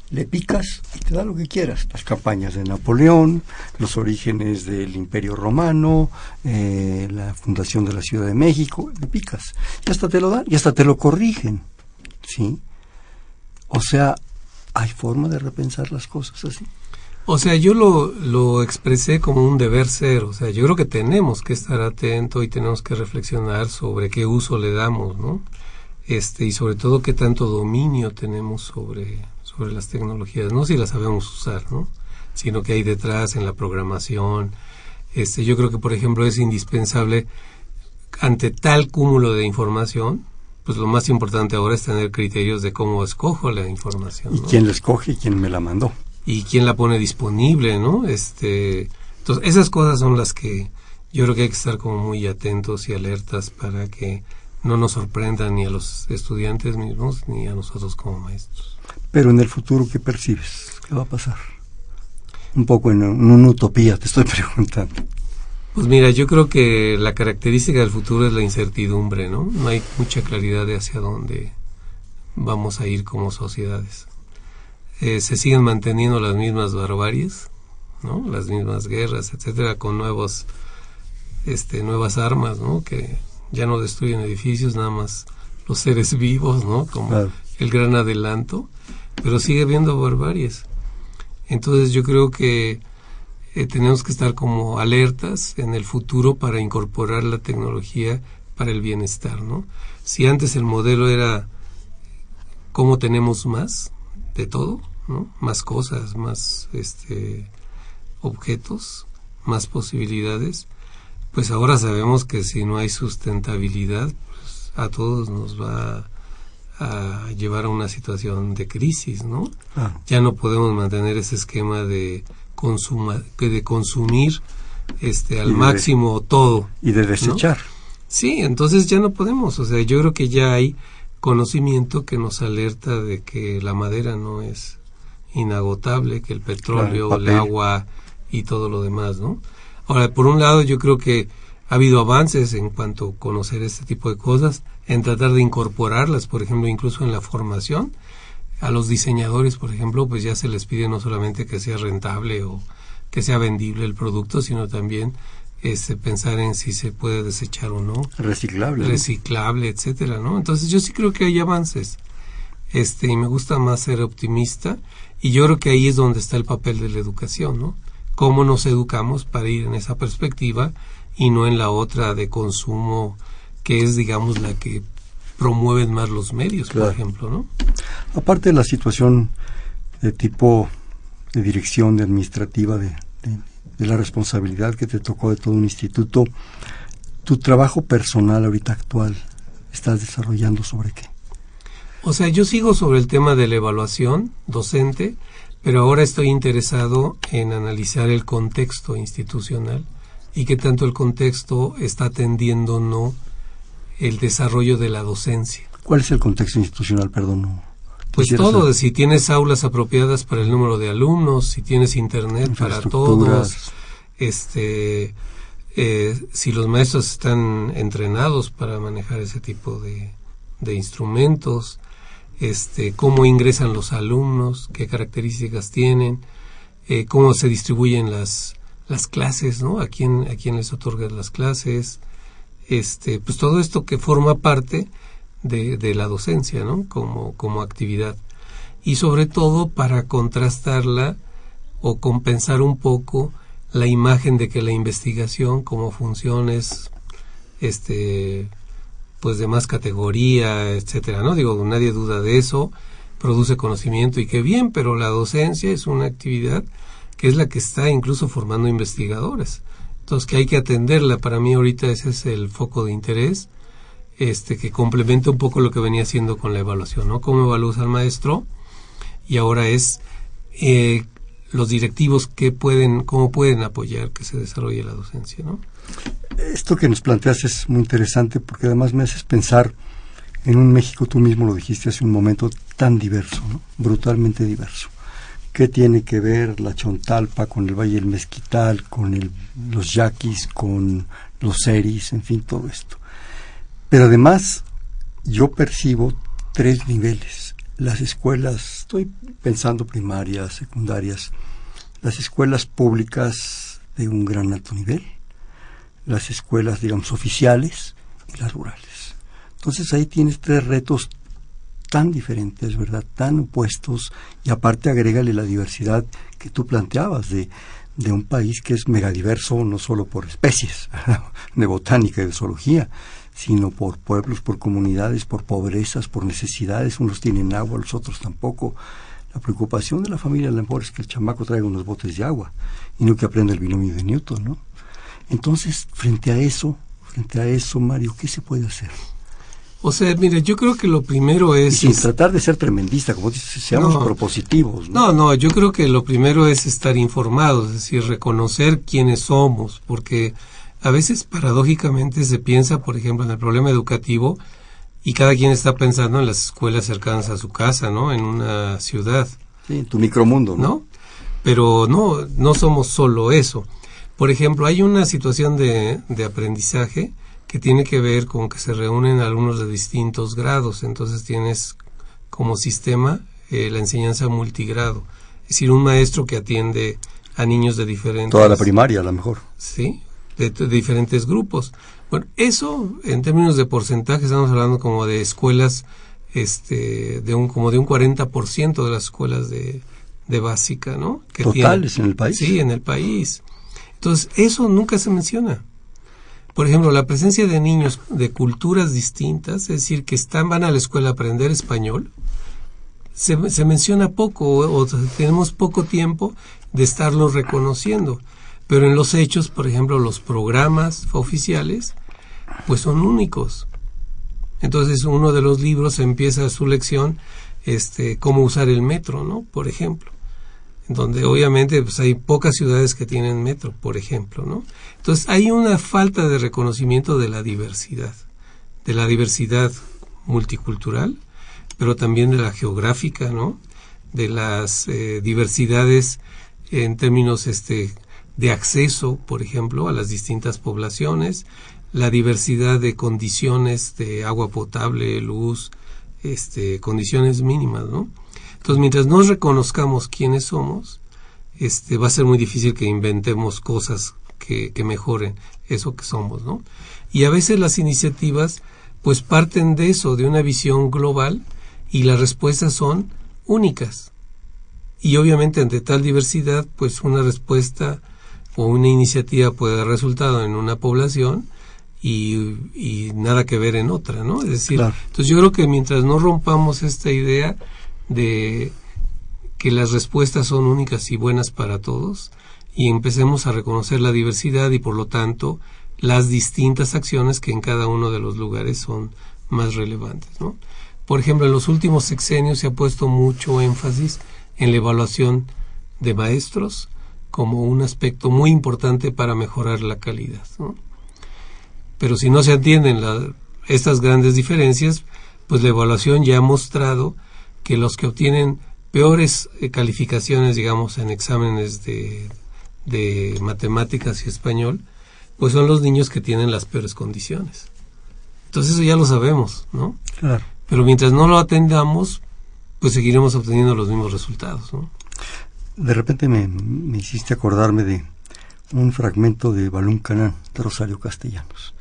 Le picas y te da lo que quieras. Las campañas de Napoleón, los orígenes del Imperio Romano, eh, la fundación de la Ciudad de México, le picas. Y hasta te lo dan, y hasta te lo corrigen. ¿Sí? O sea, ¿hay forma de repensar las cosas así? O sea, yo lo, lo expresé como un deber ser, o sea, yo creo que tenemos que estar atentos y tenemos que reflexionar sobre qué uso le damos, ¿no? Este, y sobre todo qué tanto dominio tenemos sobre, sobre las tecnologías, no si las sabemos usar, ¿no? Sino que hay detrás en la programación. Este, yo creo que, por ejemplo, es indispensable ante tal cúmulo de información, pues lo más importante ahora es tener criterios de cómo escojo la información. Y quién la escoge y quién me la mandó. Y quién la pone disponible, ¿no? Este, entonces, esas cosas son las que yo creo que hay que estar como muy atentos y alertas para que no nos sorprendan ni a los estudiantes mismos ni a nosotros como maestros. Pero en el futuro, ¿qué percibes? ¿Qué va a pasar? Un poco en, en una utopía, te estoy preguntando. Pues mira, yo creo que la característica del futuro es la incertidumbre, ¿no? No hay mucha claridad de hacia dónde vamos a ir como sociedades. Eh, se siguen manteniendo las mismas barbaries, ¿no? Las mismas guerras, etcétera, con nuevos, este, nuevas armas, ¿no? Que ya no destruyen edificios, nada más los seres vivos, ¿no? Como el gran adelanto. pero sigue habiendo barbaries. Entonces yo creo que eh, tenemos que estar como alertas en el futuro para incorporar la tecnología para el bienestar, ¿no? Si antes el modelo era cómo tenemos más de todo, ¿no? Más cosas, más este objetos, más posibilidades, pues ahora sabemos que si no hay sustentabilidad, pues a todos nos va a llevar a una situación de crisis, ¿no? Ya no podemos mantener ese esquema de consuma, de consumir este al máximo todo y de desechar. Sí, entonces ya no podemos, o sea, yo creo que ya hay conocimiento que nos alerta de que la madera no es inagotable, que el petróleo, el agua y todo lo demás, ¿no? Ahora, por un lado, yo creo que ha habido avances en cuanto a conocer este tipo de cosas, en tratar de incorporarlas, por ejemplo, incluso en la formación. A los diseñadores, por ejemplo, pues ya se les pide no solamente que sea rentable o que sea vendible el producto, sino también este, pensar en si se puede desechar o no. Reciclable. Reciclable, etcétera, ¿no? Entonces yo sí creo que hay avances. Este, y me gusta más ser optimista y yo creo que ahí es donde está el papel de la educación, ¿no? Cómo nos educamos para ir en esa perspectiva y no en la otra de consumo que es, digamos, la que promueven más los medios, por ejemplo, ¿no? Aparte de la situación de tipo de dirección de administrativa de, de, la responsabilidad que te tocó de todo un instituto, tu trabajo personal ahorita actual, ¿estás desarrollando sobre qué? O sea, yo sigo sobre el tema de la evaluación docente, pero ahora estoy interesado en analizar el contexto institucional y qué tanto el contexto está atendiendo o no el desarrollo de la docencia. ¿Cuál es el contexto institucional, perdón? Pues todo, de si tienes aulas apropiadas para el número de alumnos, si tienes internet para todos, este, eh, si los maestros están entrenados para manejar ese tipo de, instrumentos, este, cómo ingresan los alumnos, qué características tienen, eh, cómo se distribuyen las, las clases, ¿no? A quién, a quién les otorgas las clases, este, pues todo esto que forma parte de, la docencia, ¿no? Como, como actividad. Y sobre todo para contrastarla o compensar un poco la imagen de que la investigación como función es este pues de más categoría, etcétera, ¿no? Digo, nadie duda de eso, produce conocimiento y qué bien, pero la docencia es una actividad que es la que está incluso formando investigadores. Entonces, que hay que atenderla. Para mí ahorita ese es el foco de interés, este que complementa un poco lo que venía haciendo con la evaluación, ¿no? Cómo evalúas al maestro y ahora es eh, los directivos que pueden, cómo pueden apoyar que se desarrolle la docencia, ¿no? Esto que nos planteas es muy interesante porque además me haces pensar en un México, tú mismo lo dijiste hace un momento, tan diverso, ¿no? brutalmente diverso qué tiene que ver la Chontalpa con el Valle del Mezquital, con el, los yaquis, con los seris, en fin, todo esto. Pero además, yo percibo tres niveles. Las escuelas, estoy pensando primarias, secundarias, las escuelas públicas de un gran alto nivel, las escuelas, digamos, oficiales y las rurales. Entonces ahí tienes tres retos tan diferentes, ¿verdad? Tan opuestos y aparte agrégale la diversidad que tú planteabas de, de un país que es megadiverso no solo por especies de botánica y de zoología, sino por pueblos, por comunidades, por pobrezas, por necesidades. Unos tienen agua, los otros tampoco. La preocupación de la familia mejor es que el chamaco traiga unos botes de agua y no que aprenda el binomio de Newton, ¿no? Entonces, frente a eso, frente a eso, Mario, ¿qué se puede hacer? O sea, mire, yo creo que lo primero es... sin tratar de ser tremendista, como dices, seamos propositivos. ¿no? ¿no? no, yo creo que lo primero es estar informados, es decir, reconocer quiénes somos, porque a veces paradójicamente se piensa, por ejemplo, en el problema educativo y cada quien está pensando en las escuelas cercanas a su casa, ¿no? En una ciudad. Sí, tu micromundo, ¿no? ¿no? Pero no, no somos solo eso. Por ejemplo, hay una situación de, de aprendizaje que tiene que ver con que se reúnen alumnos de distintos grados, entonces tienes como sistema eh, la enseñanza multigrado, es decir, un maestro que atiende a niños de diferentes... Toda la primaria, a lo mejor. Sí, de, diferentes grupos. Bueno, eso en términos de porcentaje estamos hablando como de escuelas este, de un, como de un 40% de las escuelas de, de básica, ¿no? Que Totales en el país. Sí, en el país. Entonces, eso nunca se menciona. Por ejemplo, la presencia de niños de culturas distintas, es decir, que están, van a la escuela a aprender español, se, se menciona poco o, tenemos poco tiempo de estarlo reconociendo. Pero en los hechos, por ejemplo, los programas oficiales, pues son únicos. Entonces, uno de los libros empieza su lección, este, cómo usar el metro, ¿no? Por ejemplo donde obviamente pues, hay pocas ciudades que tienen metro, por ejemplo, ¿no? Entonces hay una falta de reconocimiento de la diversidad, de la diversidad multicultural, pero también de la geográfica, ¿no? De las eh, diversidades en términos este de acceso, por ejemplo, a las distintas poblaciones, la diversidad de condiciones de agua potable, luz, este, condiciones mínimas, ¿no? Entonces, mientras no reconozcamos quiénes somos, este, va a ser muy difícil que inventemos cosas que, que mejoren eso que somos, ¿no? Y a veces las iniciativas, pues parten de eso, de una visión global, y las respuestas son únicas. Y obviamente ante tal diversidad, pues una respuesta o una iniciativa puede dar resultado en una población y, y nada que ver en otra, ¿no? Es decir, entonces yo creo que mientras no rompamos esta idea, de que las respuestas son únicas y buenas para todos y empecemos a reconocer la diversidad y por lo tanto las distintas acciones que en cada uno de los lugares son más relevantes. ¿no? Por ejemplo, en los últimos sexenios se ha puesto mucho énfasis en la evaluación de maestros como un aspecto muy importante para mejorar la calidad. ¿no? Pero si no se atienden estas grandes diferencias, pues la evaluación ya ha mostrado que los que obtienen peores eh, calificaciones, digamos, en exámenes de, de matemáticas y español, pues son los niños que tienen las peores condiciones. Entonces eso ya lo sabemos, ¿no? Claro. Pero mientras no lo atendamos, pues seguiremos obteniendo los mismos resultados, ¿no? De repente me, me hiciste acordarme de un fragmento de Balún Canán de Rosario Castellanos,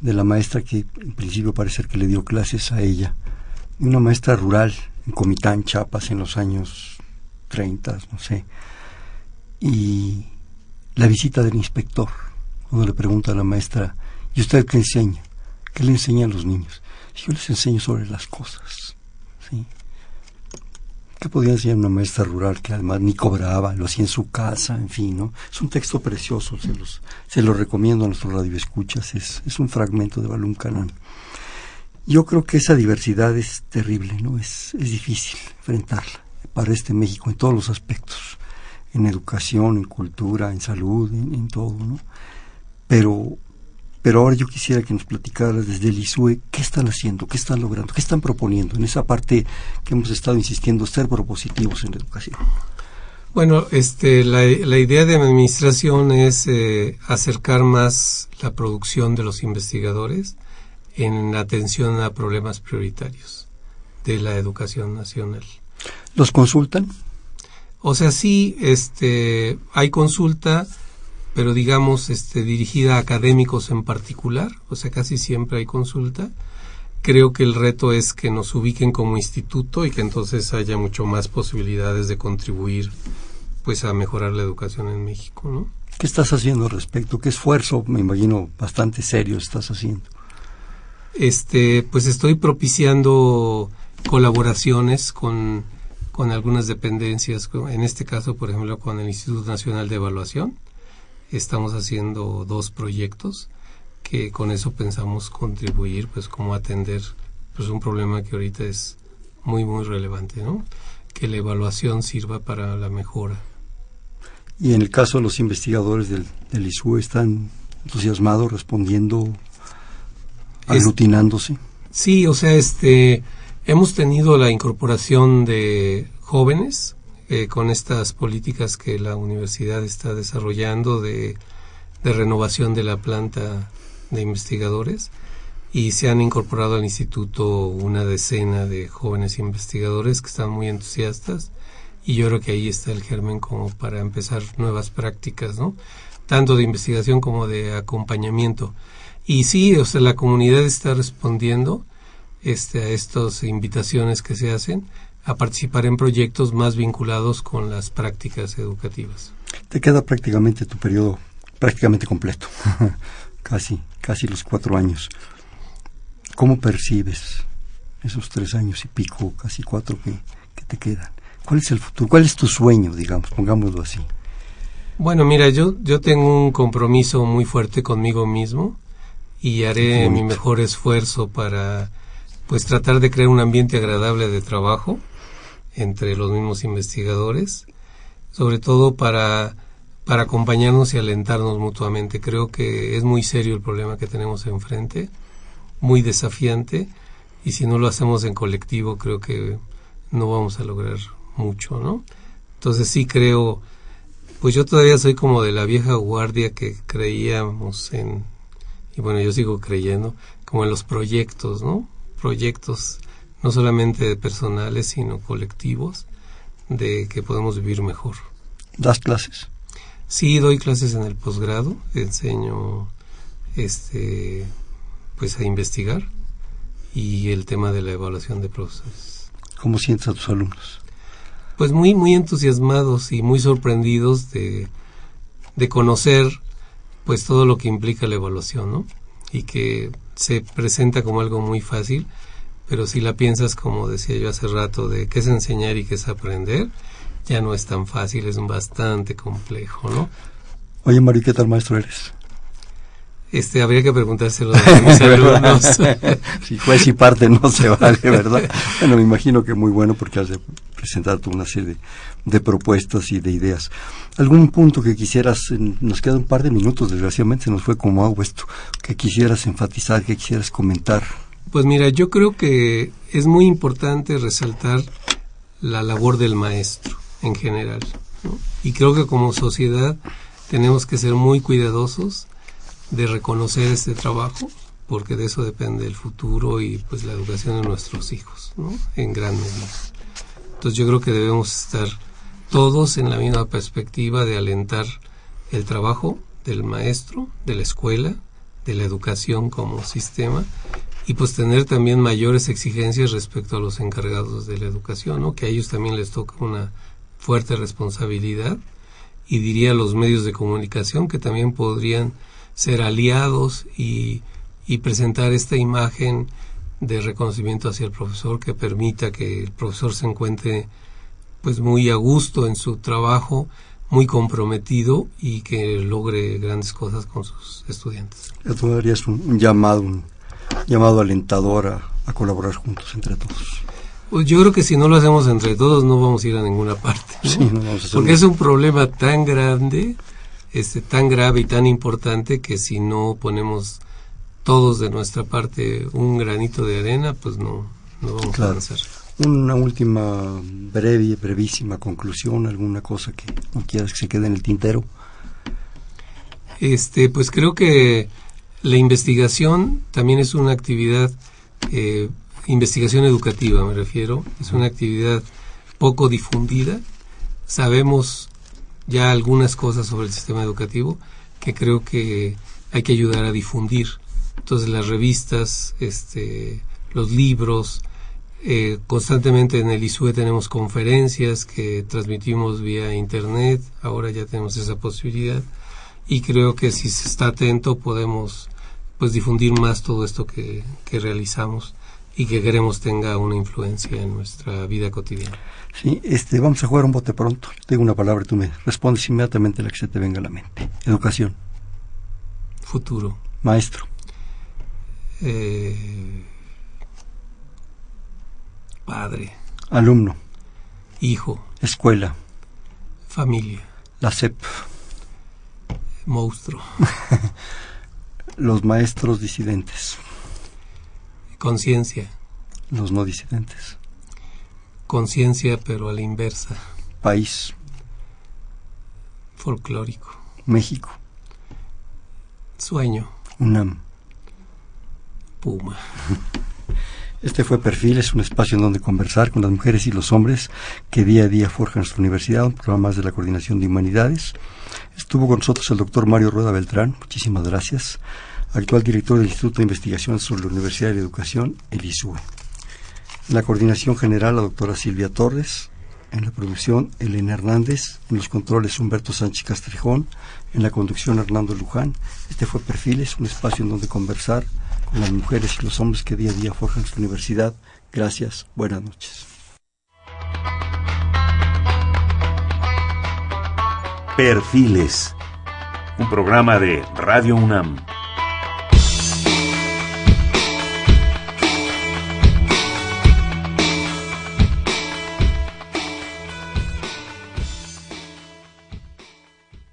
de la maestra que en principio parece que le dio clases a ella, una maestra rural en Comitán, Chiapas, en los años 30, no sé. Y la visita del inspector, cuando le pregunta a la maestra, ¿y usted qué enseña? ¿Qué le enseña a los niños? Yo les enseño sobre las cosas. ¿sí? ¿Qué podía enseñar una maestra rural que además ni cobraba, lo hacía en su casa, en fin, ¿no? Es un texto precioso, se los, se lo recomiendo a nuestros radioescuchas, es, es un fragmento de Balún Canán. Yo creo que esa diversidad es terrible, ¿no? Es, es difícil enfrentarla para este México en todos los aspectos, en educación, en cultura, en salud, en, todo, ¿no? Pero, pero ahora yo quisiera que nos platicaras desde el ISUE qué están haciendo, qué están logrando, qué están proponiendo en esa parte que hemos estado insistiendo, ser propositivos en la educación. Bueno, este, la, la idea de mi administración es eh, acercar más la producción de los investigadores, en atención a problemas prioritarios de la educación nacional. ¿Los consultan? O sea, sí, este, hay consulta, pero digamos, este, dirigida a académicos en particular, o sea, casi siempre hay consulta. Creo que el reto es que nos ubiquen como instituto y que entonces haya mucho más posibilidades de contribuir, pues, a mejorar la educación en México, ¿no? ¿Qué estás haciendo al respecto? ¿Qué esfuerzo, me imagino, bastante serio estás haciendo? este, pues estoy propiciando colaboraciones con, con algunas dependencias, en este caso, por ejemplo, con el Instituto Nacional de Evaluación. Estamos haciendo dos proyectos que con eso pensamos contribuir, pues, como atender pues un problema que ahorita es muy, muy relevante, ¿no? Que la evaluación sirva para la mejora. Y en el caso de los investigadores del, del ISU, ¿están entusiasmados respondiendo aglutinándose. sí, o sea, este, hemos tenido la incorporación de jóvenes eh, con estas políticas que la universidad está desarrollando de, renovación de la planta de investigadores y se han incorporado al instituto una decena de jóvenes investigadores que están muy entusiastas y yo creo que ahí está el germen como para empezar nuevas prácticas, ¿no? Tanto de investigación como de acompañamiento. Y sí, o sea, la comunidad está respondiendo. este, a estas invitaciones que se hacen a participar en proyectos más vinculados con las prácticas educativas. Te queda prácticamente tu periodo prácticamente completo, casi, casi los cuatro años. ¿Cómo percibes esos tres años y pico, casi cuatro que, que te quedan? ¿Cuál es el futuro? ¿Cuál es tu sueño, digamos, pongámoslo así? Bueno, mira, yo, yo tengo un compromiso muy fuerte conmigo mismo y haré mi mejor esfuerzo para pues tratar de crear un ambiente agradable de trabajo entre los mismos investigadores, sobre todo para, para acompañarnos y alentarnos mutuamente. Creo que es muy serio el problema que tenemos enfrente, muy desafiante, y si no lo hacemos en colectivo creo que no vamos a lograr mucho, ¿no? Entonces sí creo, pues yo todavía soy como de la vieja guardia que creíamos en, y bueno, yo sigo creyendo, como en los proyectos, ¿no? Proyectos no solamente personales, sino colectivos, de que podemos vivir mejor. ¿Das clases? Sí, doy clases en el posgrado, enseño este pues a investigar y el tema de la evaluación de procesos. ¿Cómo sientes a tus alumnos? Pues muy muy entusiasmados y muy sorprendidos de, de conocer pues todo lo que implica la evaluación, ¿no? Y que se presenta como algo muy fácil, pero si la piensas como decía yo hace rato de qué es enseñar y qué es aprender, ya no es tan fácil, es bastante complejo, ¿no? Oye, Mario, ¿qué tal maestro eres? Este, habría que preguntárselo a mis alumnos. si juez y parte no se vale, ¿verdad? Bueno, me imagino que muy bueno porque has de presentar una serie de, de propuestas y de ideas. ¿Algún punto que quisieras, nos queda un par de minutos, desgraciadamente se nos fue como agua esto, que quisieras enfatizar, que quisieras comentar? Pues mira, yo creo que es muy importante resaltar la labor del maestro en general. Y creo que como sociedad tenemos que ser muy cuidadosos de reconocer este trabajo, porque de eso depende el futuro y pues la educación de nuestros hijos, ¿no? En gran medida. Entonces yo creo que debemos estar todos en la misma perspectiva de alentar el trabajo del maestro, de la escuela, de la educación como sistema y pues tener también mayores exigencias respecto a los encargados de la educación, ¿no? que a ellos también les toca una fuerte responsabilidad y diría los medios de comunicación que también podrían ser aliados y, presentar esta imagen de reconocimiento hacia el profesor que permita que el profesor se encuentre pues muy a gusto en su trabajo, muy comprometido y que logre grandes cosas con sus estudiantes. Tú harías un llamado, un llamado alentador a, colaborar juntos entre todos. Pues yo creo que si no lo hacemos entre todos no vamos a ir a ninguna parte. Porque es un problema tan grande, este, tan grave y tan importante que si no ponemos todos de nuestra parte un granito de arena, pues no, no vamos a avanzar. Una última breve, brevísima conclusión, alguna cosa que no quieras que se quede en el tintero. Este, pues creo que la investigación también es una actividad, eh, investigación educativa me refiero, es una actividad poco difundida. Sabemos ya algunas cosas sobre el sistema educativo que creo que hay que ayudar a difundir. Entonces las revistas, este, los libros, eh, constantemente en el ISUE tenemos conferencias que transmitimos vía internet, ahora ya tenemos esa posibilidad y creo que si se está atento podemos pues difundir más todo esto que, que realizamos y que queremos tenga una influencia en nuestra vida cotidiana. Sí, este, vamos a jugar un bote pronto. Yo te digo una palabra y tú me respondes inmediatamente la que se te venga a la mente. Educación. Futuro. Maestro. Eh, padre. Alumno. Hijo. Escuela. Familia. La SEP. Monstruo. Los maestros disidentes. Conciencia. Los no disidentes. Conciencia, pero a la inversa. País. Folclórico. México. Sueño. UNAM. Puma. Este fue Perfiles, un espacio en donde conversar con las mujeres y los hombres que día a día forjan nuestra universidad, un programa más de la Coordinación de Humanidades. Estuvo con nosotros el doctor Mario Rueda Beltrán, muchísimas gracias. actual director del Instituto de Investigación sobre la Universidad de la Educación, el ISUE. En la coordinación general, la doctora Silvia Torres. En la producción, Elena Hernández. En los controles, Humberto Sánchez Castrejón. En la conducción, Hernando Luján. Este fue Perfiles, un espacio en donde conversar con las mujeres y los hombres que día a día forjan nuestra universidad. Gracias. Buenas noches. Perfiles. Un programa de Radio UNAM.